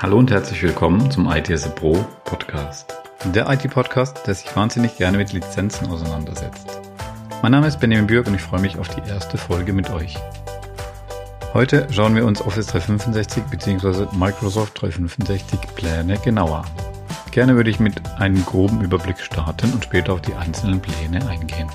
Hallo und herzlich willkommen zum ITS Pro Podcast. Der IT-Podcast, der sich wahnsinnig gerne mit Lizenzen auseinandersetzt. Mein Name ist Benjamin Bürg und ich freue mich auf die erste Folge mit euch. Heute schauen wir uns Office 365 bzw. Microsoft 365 Pläne genauer an. Gerne würde ich mit einem groben Überblick starten und später auf die einzelnen Pläne eingehen.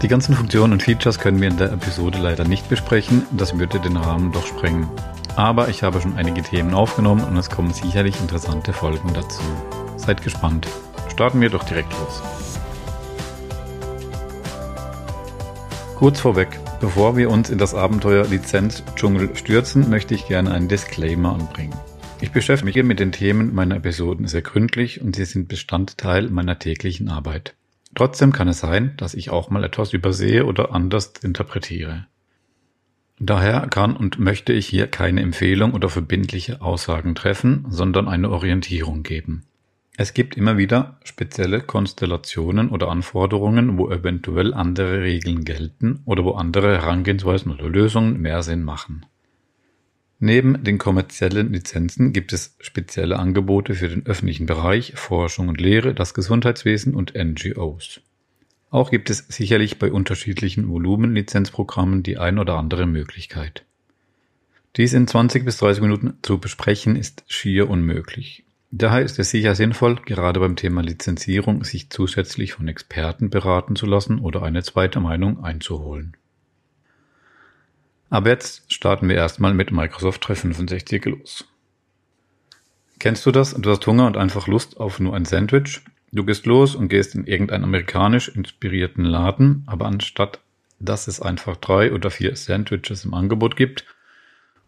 Die ganzen Funktionen und Features können wir in der Episode leider nicht besprechen, das würde den Rahmen doch sprengen. Aber ich habe schon einige Themen aufgenommen und es kommen sicherlich interessante Folgen dazu. Seid gespannt. Starten wir doch direkt los. Kurz vorweg, bevor wir uns in das Abenteuer Lizenz-Dschungel stürzen, möchte ich gerne einen Disclaimer anbringen. Ich beschäftige mich mit den Themen meiner Episoden sehr gründlich und sie sind Bestandteil meiner täglichen Arbeit. Trotzdem kann es sein, dass ich auch mal etwas übersehe oder anders interpretiere. Daher kann und möchte ich hier keine Empfehlung oder verbindliche Aussagen treffen, sondern eine Orientierung geben. Es gibt immer wieder spezielle Konstellationen oder Anforderungen, wo eventuell andere Regeln gelten oder wo andere Herangehensweisen oder Lösungen mehr Sinn machen. Neben den kommerziellen Lizenzen gibt es spezielle Angebote für den öffentlichen Bereich, Forschung und Lehre, das Gesundheitswesen und NGOs. Auch gibt es sicherlich bei unterschiedlichen Volumenlizenzprogrammen die ein oder andere Möglichkeit. Dies in 20 bis 30 Minuten zu besprechen ist schier unmöglich. Daher ist es sicher sinnvoll, gerade beim Thema Lizenzierung sich zusätzlich von Experten beraten zu lassen oder eine zweite Meinung einzuholen. Aber jetzt starten wir erstmal mit Microsoft 365 los. Kennst du das? Du hast Hunger und einfach Lust auf nur ein Sandwich? Du gehst los und gehst in irgendeinen amerikanisch inspirierten Laden, aber anstatt dass es einfach drei oder vier Sandwiches im Angebot gibt,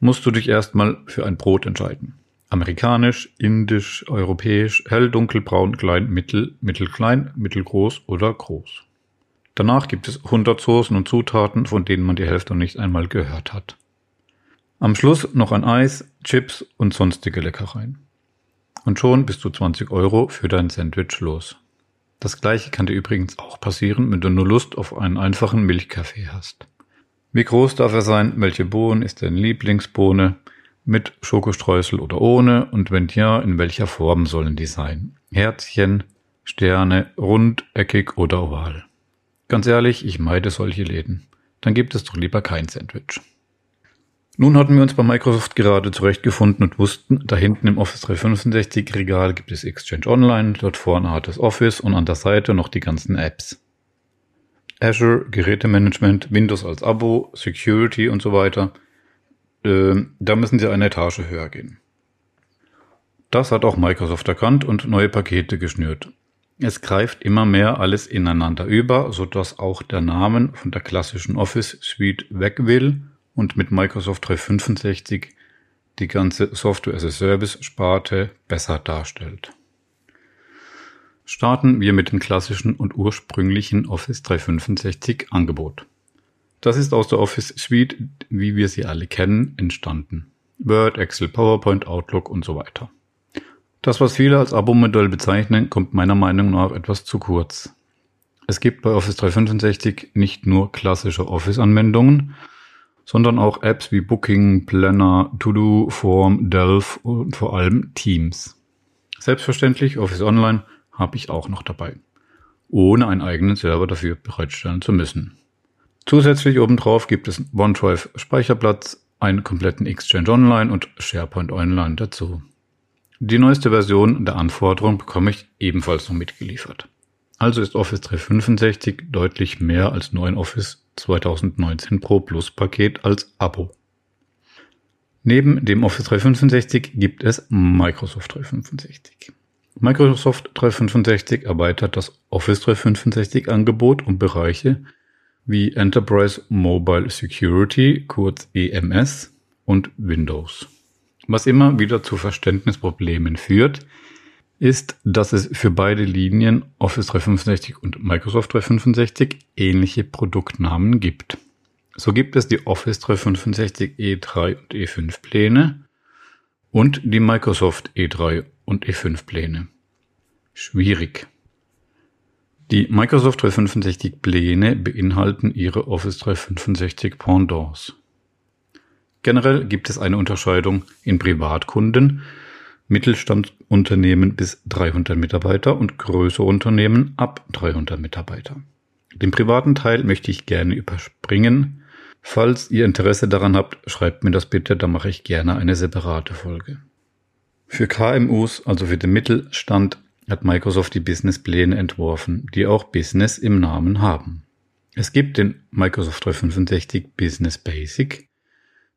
musst du dich erstmal für ein Brot entscheiden. Amerikanisch, indisch, europäisch, hell, dunkel, braun, klein, mittel, mittelklein, mittelgroß oder groß. Danach gibt es 100 Soßen und Zutaten, von denen man die Hälfte noch nicht einmal gehört hat. Am Schluss noch ein Eis, Chips und sonstige Leckereien. Und schon bist du 20 Euro für dein Sandwich los. Das gleiche kann dir übrigens auch passieren, wenn du nur Lust auf einen einfachen Milchkaffee hast. Wie groß darf er sein? Welche Bohnen ist deine Lieblingsbohne? Mit Schokostreusel oder ohne? Und wenn ja, in welcher Form sollen die sein? Herzchen, Sterne, rund, eckig oder oval? Ganz ehrlich, ich meide solche Läden. Dann gibt es doch lieber kein Sandwich. Nun hatten wir uns bei Microsoft gerade zurechtgefunden und wussten, da hinten im Office 365 Regal gibt es Exchange Online, dort vorne hat es Office und an der Seite noch die ganzen Apps. Azure, Gerätemanagement, Windows als Abo, Security und so weiter. Äh, da müssen sie eine Etage höher gehen. Das hat auch Microsoft erkannt und neue Pakete geschnürt. Es greift immer mehr alles ineinander über, sodass auch der Namen von der klassischen Office Suite weg will und mit Microsoft 365 die ganze Software as a Service Sparte besser darstellt. Starten wir mit dem klassischen und ursprünglichen Office 365 Angebot. Das ist aus der Office Suite, wie wir sie alle kennen, entstanden. Word, Excel, PowerPoint, Outlook und so weiter. Das, was viele als Abo-Modell bezeichnen, kommt meiner Meinung nach etwas zu kurz. Es gibt bei Office 365 nicht nur klassische Office-Anwendungen, sondern auch Apps wie Booking, Planner, To-Do, Form, Delph und vor allem Teams. Selbstverständlich Office Online habe ich auch noch dabei, ohne einen eigenen Server dafür bereitstellen zu müssen. Zusätzlich obendrauf gibt es OneDrive Speicherplatz, einen kompletten Exchange Online und SharePoint Online dazu. Die neueste Version der Anforderungen bekomme ich ebenfalls noch mitgeliefert. Also ist Office 365 deutlich mehr als nur ein Office 2019 Pro Plus Paket als Abo. Neben dem Office 365 gibt es Microsoft 365. Microsoft 365 erweitert das Office 365 Angebot um Bereiche wie Enterprise Mobile Security, kurz EMS, und Windows. Was immer wieder zu Verständnisproblemen führt, ist, dass es für beide Linien Office 365 und Microsoft 365 ähnliche Produktnamen gibt. So gibt es die Office 365 E3 und E5 Pläne und die Microsoft E3 und E5 Pläne. Schwierig. Die Microsoft 365 Pläne beinhalten ihre Office 365 Pendants. Generell gibt es eine Unterscheidung in Privatkunden, Mittelstandsunternehmen bis 300 Mitarbeiter und größere Unternehmen ab 300 Mitarbeiter. Den privaten Teil möchte ich gerne überspringen. Falls ihr Interesse daran habt, schreibt mir das bitte, da mache ich gerne eine separate Folge. Für KMUs, also für den Mittelstand, hat Microsoft die Businesspläne entworfen, die auch Business im Namen haben. Es gibt den Microsoft 365 Business Basic,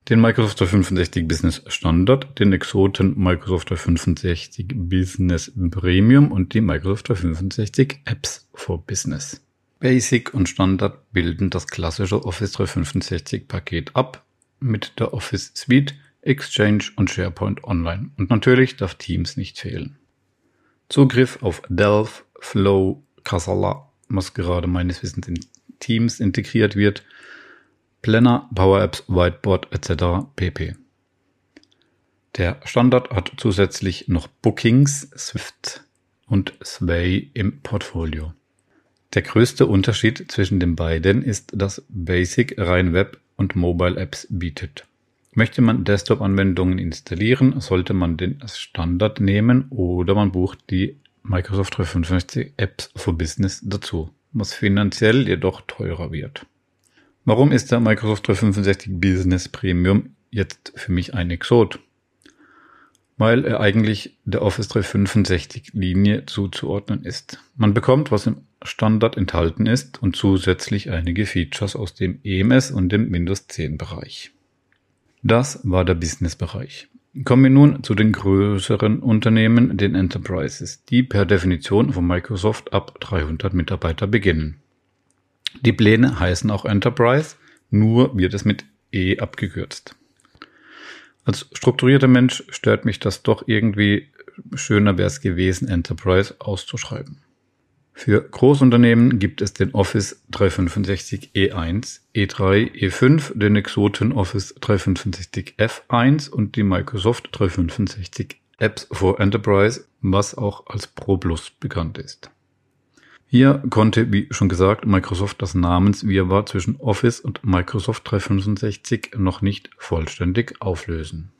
den Microsoft 365 Business Standard, den Exoten Microsoft 365 Business Premium und die Microsoft 365 Apps for Business. Basic und Standard bilden das klassische Office 365 Paket ab mit der Office Suite, Exchange und SharePoint Online. Und natürlich darf Teams nicht fehlen. Zugriff auf Delph, Flow, Casala, was gerade meines Wissens in Teams integriert wird, Planner, Power Apps, Whiteboard etc. pp. Der Standard hat zusätzlich noch Bookings, Swift und Sway im Portfolio. Der größte Unterschied zwischen den beiden ist, dass Basic rein Web- und Mobile-Apps bietet. Möchte man Desktop-Anwendungen installieren, sollte man den Standard nehmen oder man bucht die Microsoft 365 Apps for Business dazu, was finanziell jedoch teurer wird. Warum ist der Microsoft 365 Business Premium jetzt für mich ein Exot? Weil er eigentlich der Office 365 Linie zuzuordnen ist. Man bekommt, was im Standard enthalten ist und zusätzlich einige Features aus dem EMS und dem Windows 10 Bereich. Das war der Business-Bereich. Kommen wir nun zu den größeren Unternehmen, den Enterprises, die per Definition von Microsoft ab 300 Mitarbeiter beginnen. Die Pläne heißen auch Enterprise, nur wird es mit E abgekürzt. Als strukturierter Mensch stört mich das doch irgendwie schöner wäre es gewesen, Enterprise auszuschreiben. Für Großunternehmen gibt es den Office 365 E1, E3, E5, den Exoten Office 365 F1 und die Microsoft 365 Apps for Enterprise, was auch als Pro Plus bekannt ist. Hier konnte, wie schon gesagt, Microsoft das Namenswirrwarr zwischen Office und Microsoft 365 noch nicht vollständig auflösen.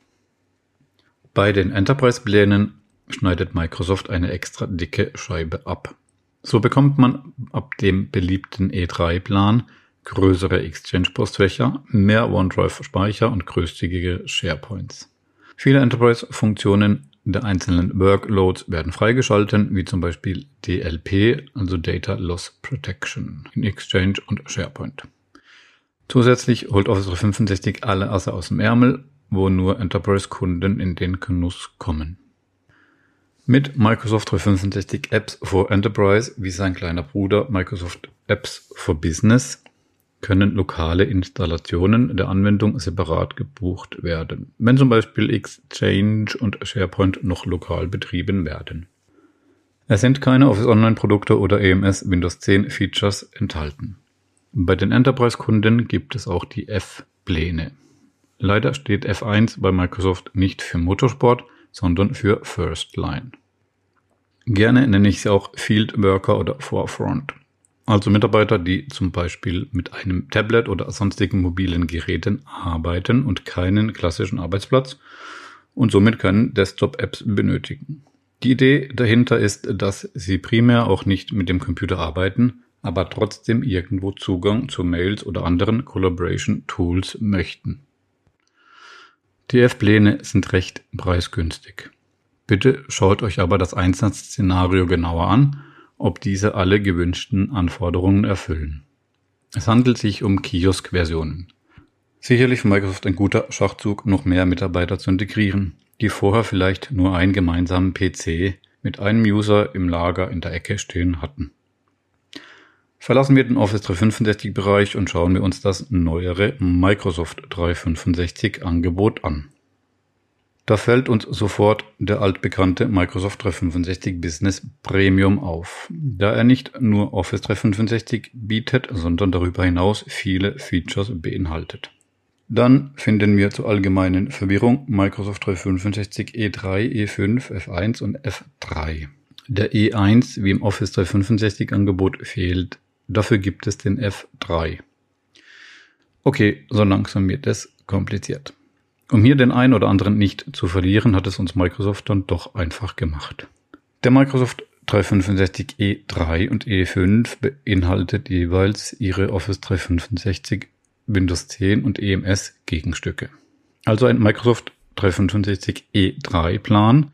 Bei den Enterprise-Plänen schneidet Microsoft eine extra dicke Scheibe ab. So bekommt man ab dem beliebten E3-Plan größere Exchange-Postfächer, mehr OneDrive-Speicher und größzügige SharePoints. Viele Enterprise-Funktionen der einzelnen Workloads werden freigeschalten, wie zum Beispiel DLP, also Data Loss Protection, in Exchange und SharePoint. Zusätzlich holt Office 365 alle Asse aus dem Ärmel, wo nur Enterprise-Kunden in den Genuss kommen. Mit Microsoft 365 Apps for Enterprise, wie sein kleiner Bruder Microsoft Apps for Business, können lokale Installationen der Anwendung separat gebucht werden, wenn zum Beispiel Exchange und SharePoint noch lokal betrieben werden. Es sind keine Office Online Produkte oder EMS Windows 10 Features enthalten. Bei den Enterprise-Kunden gibt es auch die F-Pläne. Leider steht F1 bei Microsoft nicht für Motorsport, sondern für First Line. Gerne nenne ich sie auch Field Worker oder Forefront. Also Mitarbeiter, die zum Beispiel mit einem Tablet oder sonstigen mobilen Geräten arbeiten und keinen klassischen Arbeitsplatz und somit keine Desktop-Apps benötigen. Die Idee dahinter ist, dass sie primär auch nicht mit dem Computer arbeiten, aber trotzdem irgendwo Zugang zu Mails oder anderen Collaboration Tools möchten. Die F-Pläne sind recht preisgünstig. Bitte schaut euch aber das Einsatzszenario genauer an ob diese alle gewünschten Anforderungen erfüllen. Es handelt sich um Kiosk-Versionen. Sicherlich für Microsoft ein guter Schachzug, noch mehr Mitarbeiter zu integrieren, die vorher vielleicht nur einen gemeinsamen PC mit einem User im Lager in der Ecke stehen hatten. Verlassen wir den Office 365 Bereich und schauen wir uns das neuere Microsoft 365 Angebot an. Da fällt uns sofort der altbekannte Microsoft 365 Business Premium auf, da er nicht nur Office 365 bietet, sondern darüber hinaus viele Features beinhaltet. Dann finden wir zur allgemeinen Verwirrung Microsoft 365 E3, E5, F1 und F3. Der E1 wie im Office 365 Angebot fehlt, dafür gibt es den F3. Okay, so langsam wird es kompliziert. Um hier den einen oder anderen nicht zu verlieren, hat es uns Microsoft dann doch einfach gemacht. Der Microsoft 365 E3 und E5 beinhaltet jeweils ihre Office 365, Windows 10 und EMS Gegenstücke. Also ein Microsoft 365 E3 Plan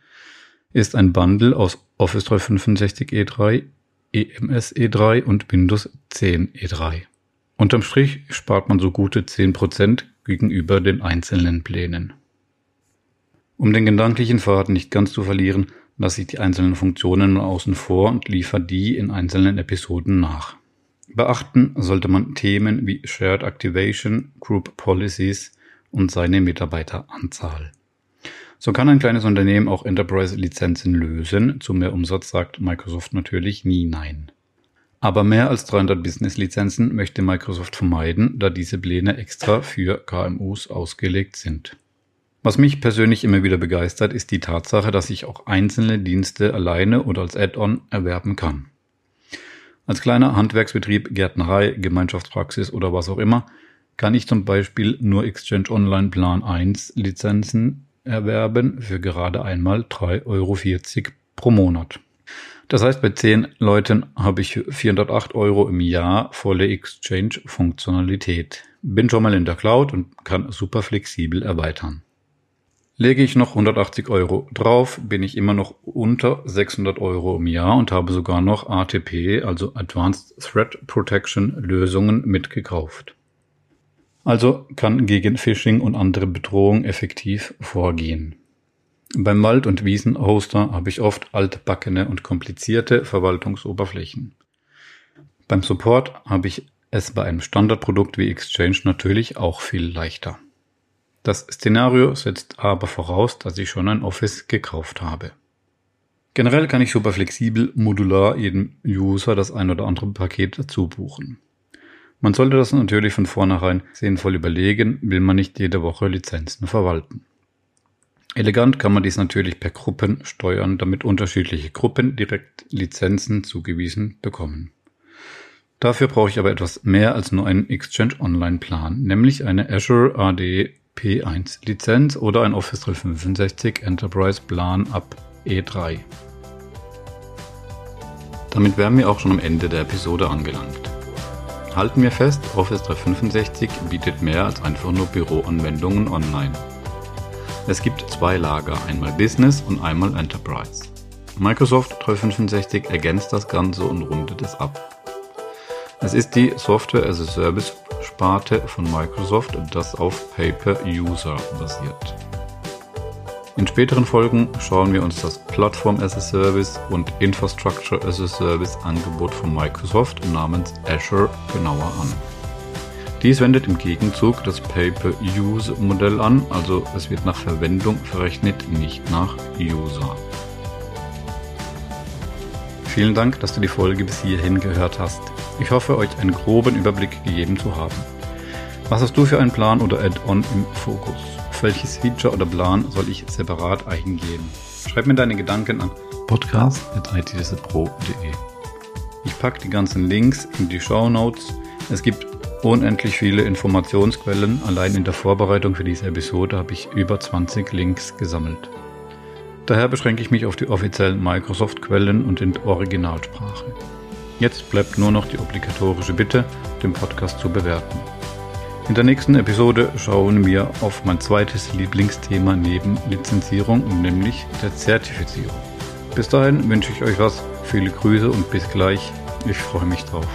ist ein Bundle aus Office 365 E3, EMS E3 und Windows 10 E3. Unterm Strich spart man so gute 10% gegenüber den einzelnen Plänen. Um den gedanklichen Faden nicht ganz zu verlieren, lasse ich die einzelnen Funktionen außen vor und liefere die in einzelnen Episoden nach. Beachten sollte man Themen wie Shared Activation, Group Policies und seine Mitarbeiteranzahl. So kann ein kleines Unternehmen auch Enterprise-Lizenzen lösen. Zu mehr Umsatz sagt Microsoft natürlich nie Nein. Aber mehr als 300 Business-Lizenzen möchte Microsoft vermeiden, da diese Pläne extra für KMUs ausgelegt sind. Was mich persönlich immer wieder begeistert, ist die Tatsache, dass ich auch einzelne Dienste alleine oder als Add-on erwerben kann. Als kleiner Handwerksbetrieb, Gärtnerei, Gemeinschaftspraxis oder was auch immer, kann ich zum Beispiel nur Exchange Online Plan 1 Lizenzen erwerben für gerade einmal 3,40 Euro pro Monat. Das heißt, bei 10 Leuten habe ich 408 Euro im Jahr volle Exchange-Funktionalität. Bin schon mal in der Cloud und kann super flexibel erweitern. Lege ich noch 180 Euro drauf, bin ich immer noch unter 600 Euro im Jahr und habe sogar noch ATP, also Advanced Threat Protection Lösungen mitgekauft. Also kann gegen Phishing und andere Bedrohungen effektiv vorgehen. Beim Wald- und Wiesenhoster habe ich oft altbackene und komplizierte Verwaltungsoberflächen. Beim Support habe ich es bei einem Standardprodukt wie Exchange natürlich auch viel leichter. Das Szenario setzt aber voraus, dass ich schon ein Office gekauft habe. Generell kann ich super flexibel modular jedem User das ein oder andere Paket dazu buchen. Man sollte das natürlich von vornherein sinnvoll überlegen, will man nicht jede Woche Lizenzen verwalten. Elegant kann man dies natürlich per Gruppen steuern, damit unterschiedliche Gruppen direkt Lizenzen zugewiesen bekommen. Dafür brauche ich aber etwas mehr als nur einen Exchange Online Plan, nämlich eine Azure AD P1 Lizenz oder ein Office 365 Enterprise Plan ab E3. Damit wären wir auch schon am Ende der Episode angelangt. Halten wir fest, Office 365 bietet mehr als einfach nur Büroanwendungen online. Es gibt zwei Lager, einmal Business und einmal Enterprise. Microsoft 365 ergänzt das Ganze und rundet es ab. Es ist die Software as a Service Sparte von Microsoft, das auf Pay-per-User basiert. In späteren Folgen schauen wir uns das Plattform as a Service und Infrastructure as a Service Angebot von Microsoft namens Azure genauer an. Dies wendet im Gegenzug das Pay-per-Use-Modell an, also es wird nach Verwendung verrechnet, nicht nach User. Vielen Dank, dass du die Folge bis hierhin gehört hast. Ich hoffe, euch einen groben Überblick gegeben zu haben. Was hast du für einen Plan oder Add-on im Fokus? Welches Feature oder Plan soll ich separat eingehen? Schreib mir deine Gedanken an podcast.itdiscipro.de. Ich packe die ganzen Links in die Show Notes. Es gibt unendlich viele Informationsquellen. Allein in der Vorbereitung für diese Episode habe ich über 20 Links gesammelt. Daher beschränke ich mich auf die offiziellen Microsoft-Quellen und in Originalsprache. Jetzt bleibt nur noch die obligatorische Bitte, den Podcast zu bewerten. In der nächsten Episode schauen wir auf mein zweites Lieblingsthema neben Lizenzierung, nämlich der Zertifizierung. Bis dahin wünsche ich euch was, viele Grüße und bis gleich. Ich freue mich drauf.